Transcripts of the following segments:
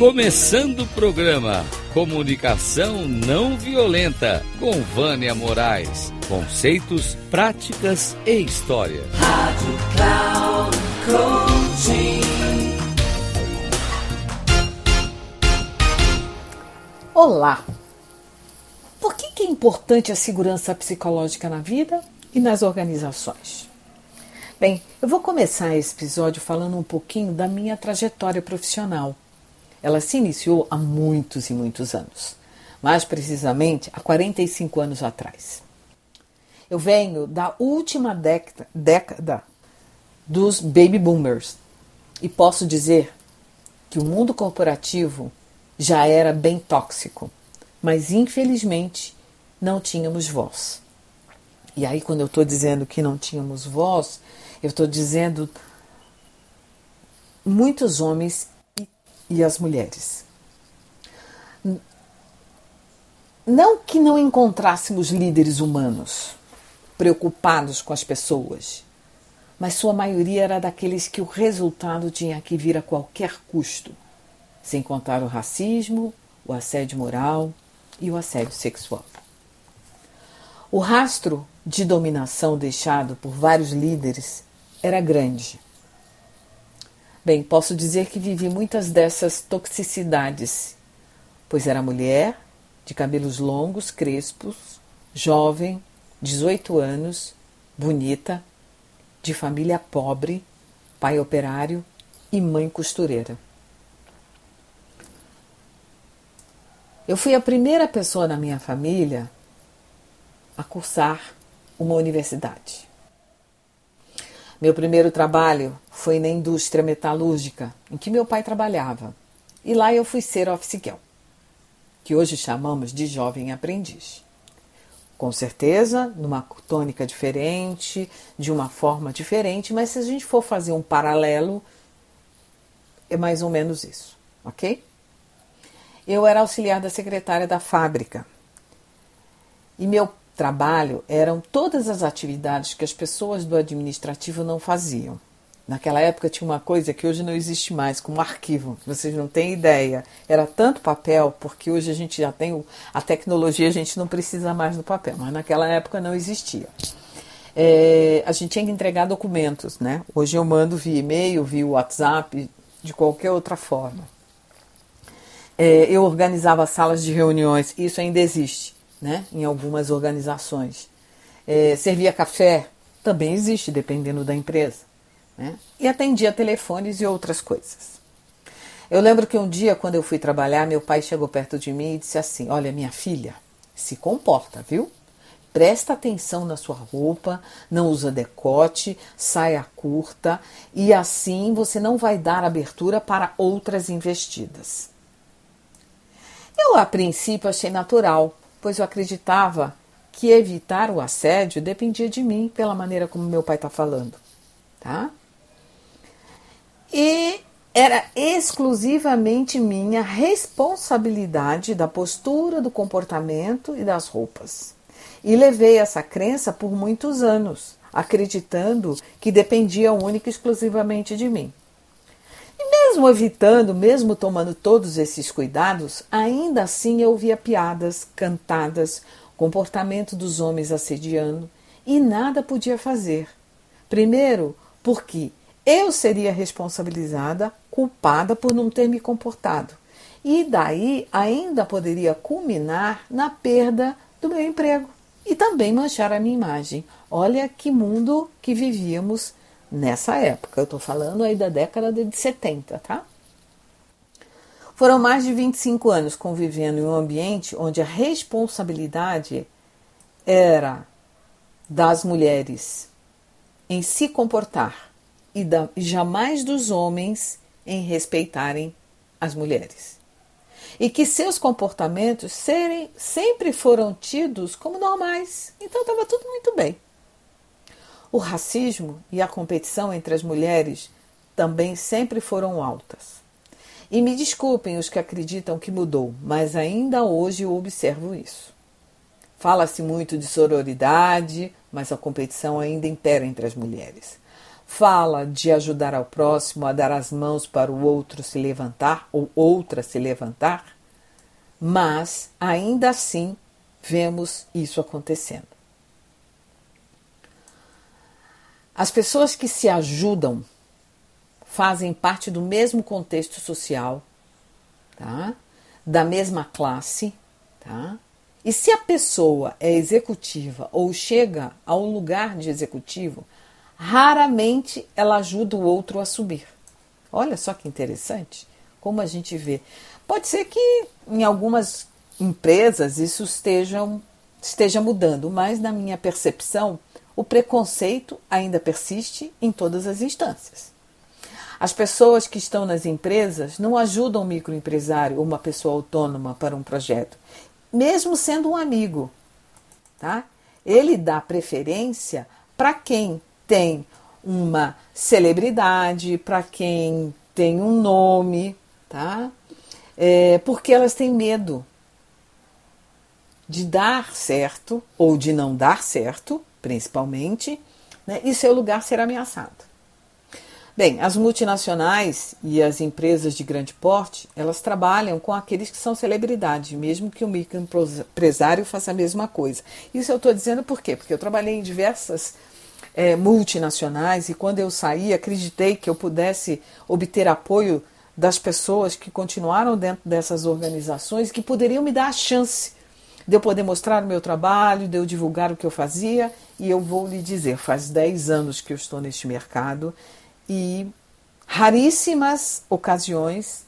Começando o programa Comunicação Não Violenta com Vânia Moraes. Conceitos, práticas e história. Rádio Cloud Coaching. Olá! Por que, que é importante a segurança psicológica na vida e nas organizações? Bem, eu vou começar esse episódio falando um pouquinho da minha trajetória profissional. Ela se iniciou há muitos e muitos anos, mais precisamente há 45 anos atrás. Eu venho da última década, década dos baby boomers e posso dizer que o mundo corporativo já era bem tóxico, mas infelizmente não tínhamos voz. E aí, quando eu estou dizendo que não tínhamos voz, eu estou dizendo muitos homens e, as mulheres. Não que não encontrássemos líderes humanos preocupados com as pessoas, mas sua maioria era daqueles que o resultado tinha que vir a qualquer custo, sem contar o racismo, o assédio moral e o assédio sexual. O rastro de dominação deixado por vários líderes era grande. Bem, posso dizer que vivi muitas dessas toxicidades, pois era mulher, de cabelos longos, crespos, jovem, 18 anos, bonita, de família pobre, pai operário e mãe costureira. Eu fui a primeira pessoa na minha família a cursar uma universidade. Meu primeiro trabalho foi na indústria metalúrgica em que meu pai trabalhava. E lá eu fui ser office girl, que hoje chamamos de jovem aprendiz. Com certeza, numa tônica diferente, de uma forma diferente, mas se a gente for fazer um paralelo, é mais ou menos isso, ok? Eu era auxiliar da secretária da fábrica. E meu trabalho eram todas as atividades que as pessoas do administrativo não faziam. Naquela época tinha uma coisa que hoje não existe mais, como arquivo, vocês não têm ideia. Era tanto papel, porque hoje a gente já tem a tecnologia, a gente não precisa mais do papel, mas naquela época não existia. É, a gente tinha que entregar documentos, né? Hoje eu mando via e-mail, via WhatsApp, de qualquer outra forma. É, eu organizava salas de reuniões, isso ainda existe né, em algumas organizações. É, servia café, também existe, dependendo da empresa. Né? E atendia telefones e outras coisas. Eu lembro que um dia, quando eu fui trabalhar, meu pai chegou perto de mim e disse assim: Olha, minha filha, se comporta, viu? Presta atenção na sua roupa, não usa decote, saia curta e assim você não vai dar abertura para outras investidas. Eu, a princípio, achei natural, pois eu acreditava que evitar o assédio dependia de mim, pela maneira como meu pai está falando. Tá? E era exclusivamente minha responsabilidade da postura, do comportamento e das roupas. E levei essa crença por muitos anos, acreditando que dependia única e exclusivamente de mim. Mesmo evitando, mesmo tomando todos esses cuidados, ainda assim eu via piadas, cantadas, comportamento dos homens assediando e nada podia fazer. Primeiro, porque eu seria responsabilizada, culpada por não ter me comportado. E daí ainda poderia culminar na perda do meu emprego e também manchar a minha imagem. Olha que mundo que vivíamos nessa época. Eu estou falando aí da década de 70, tá? Foram mais de 25 anos convivendo em um ambiente onde a responsabilidade era das mulheres em se comportar e, da, jamais dos homens em respeitarem as mulheres. E que seus comportamentos serem, sempre foram tidos como normais. Então estava tudo muito bem. O racismo e a competição entre as mulheres também sempre foram altas. E me desculpem os que acreditam que mudou, mas ainda hoje eu observo isso. Fala-se muito de sororidade, mas a competição ainda impera entre as mulheres. fala de ajudar ao próximo a dar as mãos para o outro se levantar ou outra se levantar, mas ainda assim vemos isso acontecendo. As pessoas que se ajudam fazem parte do mesmo contexto social, tá? da mesma classe, tá? E se a pessoa é executiva ou chega ao lugar de executivo, raramente ela ajuda o outro a subir. Olha só que interessante como a gente vê. Pode ser que em algumas empresas isso esteja, esteja mudando, mas na minha percepção, o preconceito ainda persiste em todas as instâncias. As pessoas que estão nas empresas não ajudam o microempresário ou uma pessoa autônoma para um projeto, mesmo sendo um amigo. Tá? Ele dá preferência para quem tem uma celebridade, para quem tem um nome, tá? É, porque elas têm medo de dar certo ou de não dar certo, principalmente, né, e seu lugar ser ameaçado. Bem, as multinacionais e as empresas de grande porte, elas trabalham com aqueles que são celebridades, mesmo que o microempresário faça a mesma coisa. Isso eu estou dizendo por quê? Porque eu trabalhei em diversas é, multinacionais e quando eu saí, acreditei que eu pudesse obter apoio das pessoas que continuaram dentro dessas organizações que poderiam me dar a chance de eu poder mostrar o meu trabalho, de eu divulgar o que eu fazia. E eu vou lhe dizer, faz 10 anos que eu estou neste mercado e raríssimas ocasiões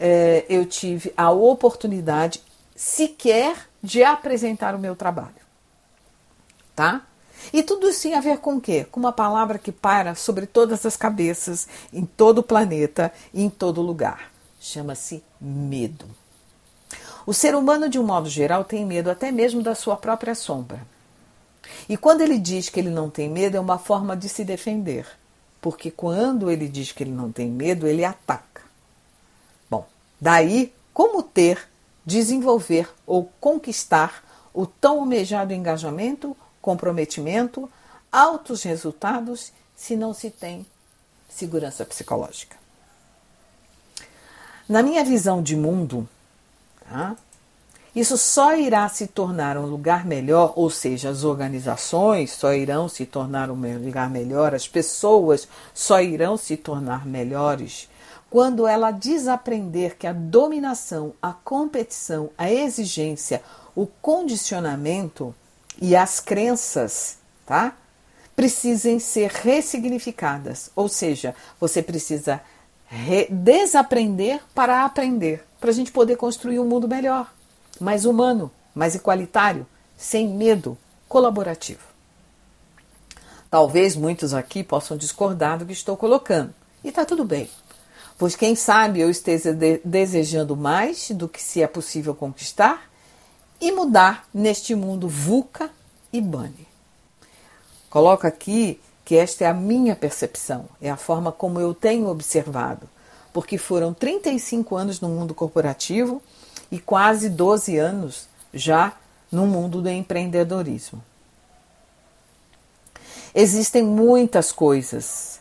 é, eu tive a oportunidade sequer de apresentar o meu trabalho. Tá? E tudo isso tem a ver com o quê? Com uma palavra que para sobre todas as cabeças, em todo o planeta e em todo lugar. Chama-se medo. O ser humano, de um modo geral, tem medo até mesmo da sua própria sombra. E quando ele diz que ele não tem medo, é uma forma de se defender porque quando ele diz que ele não tem medo, ele ataca. Bom, daí como ter, desenvolver ou conquistar o tão almejado engajamento, comprometimento, altos resultados, se não se tem segurança psicológica. Na minha visão de mundo, Isso só irá se tornar um lugar melhor, ou seja, as organizações só irão se tornar um lugar melhor, as pessoas só irão se tornar melhores quando ela desaprender que a dominação, a competição, a exigência, o condicionamento e as crenças, tá? Precisem ser ressignificadas, ou seja, você precisa desaprender para aprender, para a gente poder construir um mundo melhor mais humano, mais igualitário, sem medo, colaborativo. Talvez muitos aqui possam discordar do que estou colocando, e está tudo bem, pois quem sabe eu esteja de desejando mais do que se é possível conquistar e mudar neste mundo VUCA e BANI. Coloco aqui que esta é a minha percepção, é a forma como eu tenho observado, porque foram 35 anos no mundo corporativo e quase 12 anos já no mundo do empreendedorismo. Existem muitas coisas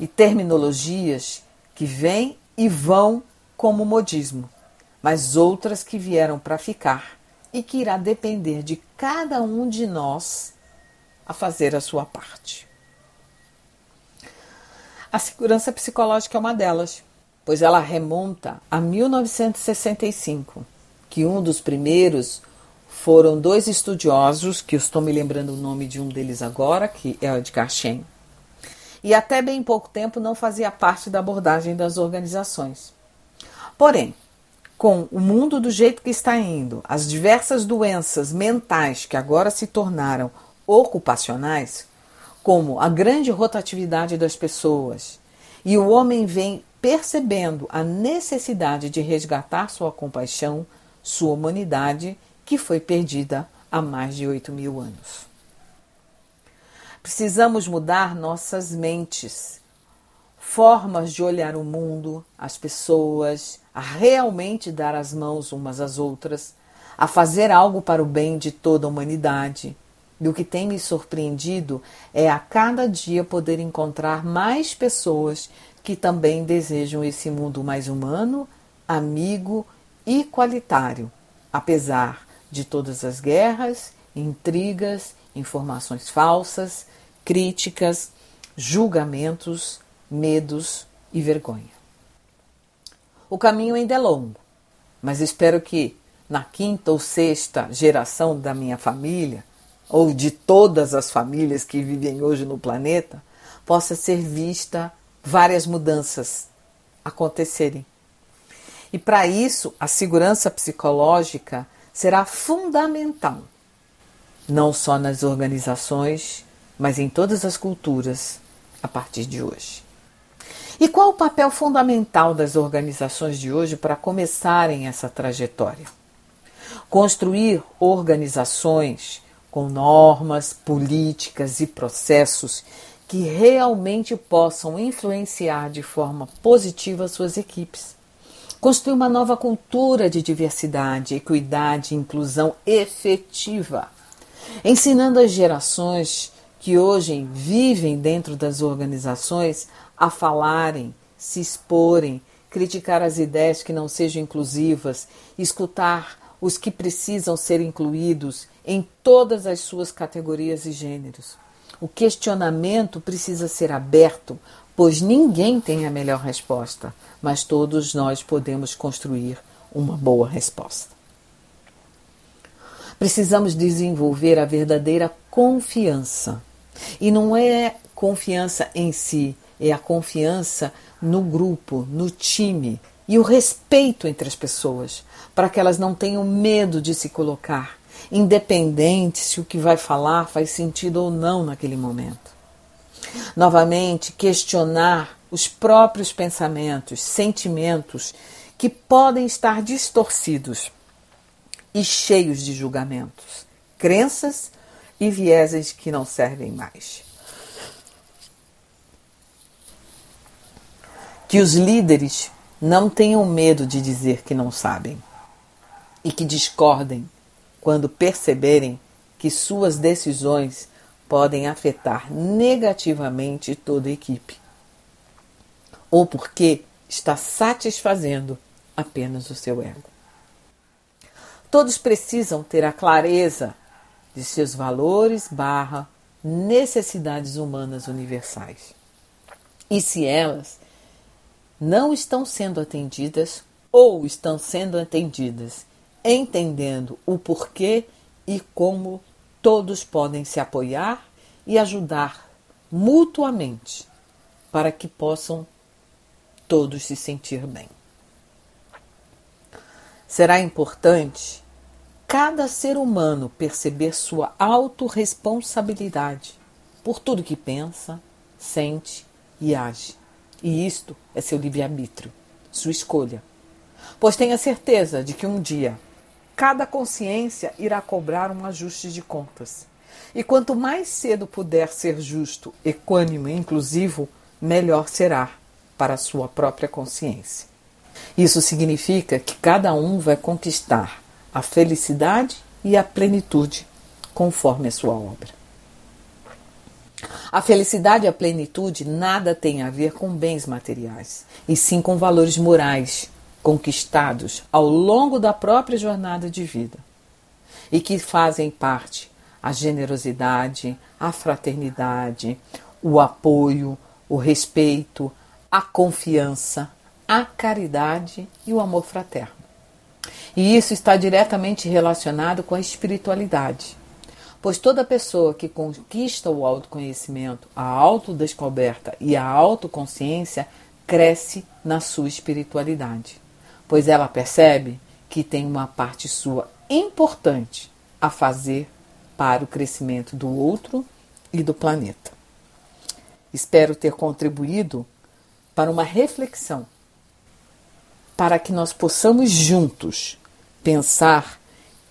e terminologias que vêm e vão como modismo, mas outras que vieram para ficar e que irá depender de cada um de nós a fazer a sua parte. A segurança psicológica é uma delas pois ela remonta a 1965, que um dos primeiros foram dois estudiosos, que eu estou me lembrando o nome de um deles agora, que é o de Shen. E até bem pouco tempo não fazia parte da abordagem das organizações. Porém, com o mundo do jeito que está indo, as diversas doenças mentais que agora se tornaram ocupacionais, como a grande rotatividade das pessoas, e o homem vem percebendo a necessidade de resgatar sua compaixão, sua humanidade, que foi perdida há mais de 8 mil anos. Precisamos mudar nossas mentes, formas de olhar o mundo, as pessoas, a realmente dar as mãos umas às outras, a fazer algo para o bem de toda a humanidade. E o que tem me surpreendido é a cada dia poder encontrar mais pessoas que também desejam esse mundo mais humano, amigo e qualitário, apesar de todas as guerras, intrigas, informações falsas, críticas, julgamentos, medos e vergonha. O caminho ainda é longo, mas espero que na quinta ou sexta geração da minha família, ou de todas as famílias que vivem hoje no planeta, possa ser vista várias mudanças acontecerem. E para isso, a segurança psicológica será fundamental, não só nas organizações, mas em todas as culturas a partir de hoje. E qual o papel fundamental das organizações de hoje para começarem essa trajetória? Construir organizações com normas, políticas e processos que realmente possam influenciar de forma positiva suas equipes. Construir uma nova cultura de diversidade, equidade e inclusão efetiva, ensinando as gerações que hoje vivem dentro das organizações a falarem, se exporem, criticar as ideias que não sejam inclusivas, escutar os que precisam ser incluídos em todas as suas categorias e gêneros. O questionamento precisa ser aberto, pois ninguém tem a melhor resposta, mas todos nós podemos construir uma boa resposta. Precisamos desenvolver a verdadeira confiança. E não é confiança em si, é a confiança no grupo, no time e o respeito entre as pessoas, para que elas não tenham medo de se colocar, independente se o que vai falar faz sentido ou não naquele momento. Novamente, questionar os próprios pensamentos, sentimentos que podem estar distorcidos e cheios de julgamentos, crenças e vieses que não servem mais. Que os líderes não tenham medo de dizer que não sabem e que discordem quando perceberem que suas decisões podem afetar negativamente toda a equipe, ou porque está satisfazendo apenas o seu ego. Todos precisam ter a clareza de seus valores barra necessidades humanas universais. E se elas não estão sendo atendidas ou estão sendo atendidas, entendendo o porquê e como todos podem se apoiar e ajudar mutuamente para que possam todos se sentir bem. Será importante cada ser humano perceber sua autorresponsabilidade por tudo que pensa, sente e age e isto é seu livre-arbítrio, sua escolha. Pois tenha certeza de que um dia cada consciência irá cobrar um ajuste de contas. E quanto mais cedo puder ser justo, equânime e inclusivo, melhor será para a sua própria consciência. Isso significa que cada um vai conquistar a felicidade e a plenitude conforme a sua obra. A felicidade e a plenitude nada tem a ver com bens materiais, e sim com valores morais conquistados ao longo da própria jornada de vida e que fazem parte a generosidade, a fraternidade, o apoio, o respeito, a confiança, a caridade e o amor fraterno. E isso está diretamente relacionado com a espiritualidade Pois toda pessoa que conquista o autoconhecimento, a autodescoberta e a autoconsciência cresce na sua espiritualidade, pois ela percebe que tem uma parte sua importante a fazer para o crescimento do outro e do planeta. Espero ter contribuído para uma reflexão, para que nós possamos juntos pensar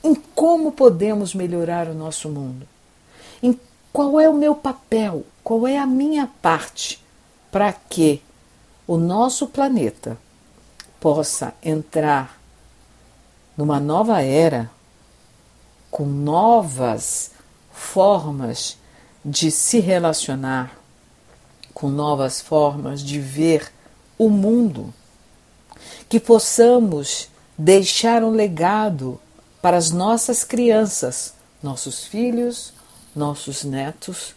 em como podemos melhorar o nosso mundo, em qual é o meu papel, qual é a minha parte? Para que o nosso planeta possa entrar numa nova era com novas formas de se relacionar, com novas formas de ver o mundo, que possamos deixar um legado para as nossas crianças, nossos filhos, nossos netos,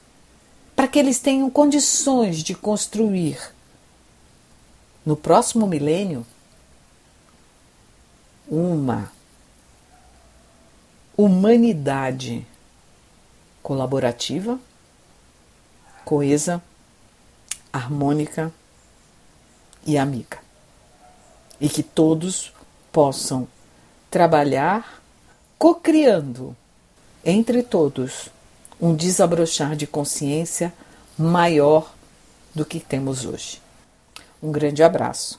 para que eles tenham condições de construir no próximo milênio uma humanidade colaborativa, coesa, harmônica e amiga. E que todos possam trabalhar cocriando entre todos um desabrochar de consciência maior do que temos hoje. Um grande abraço.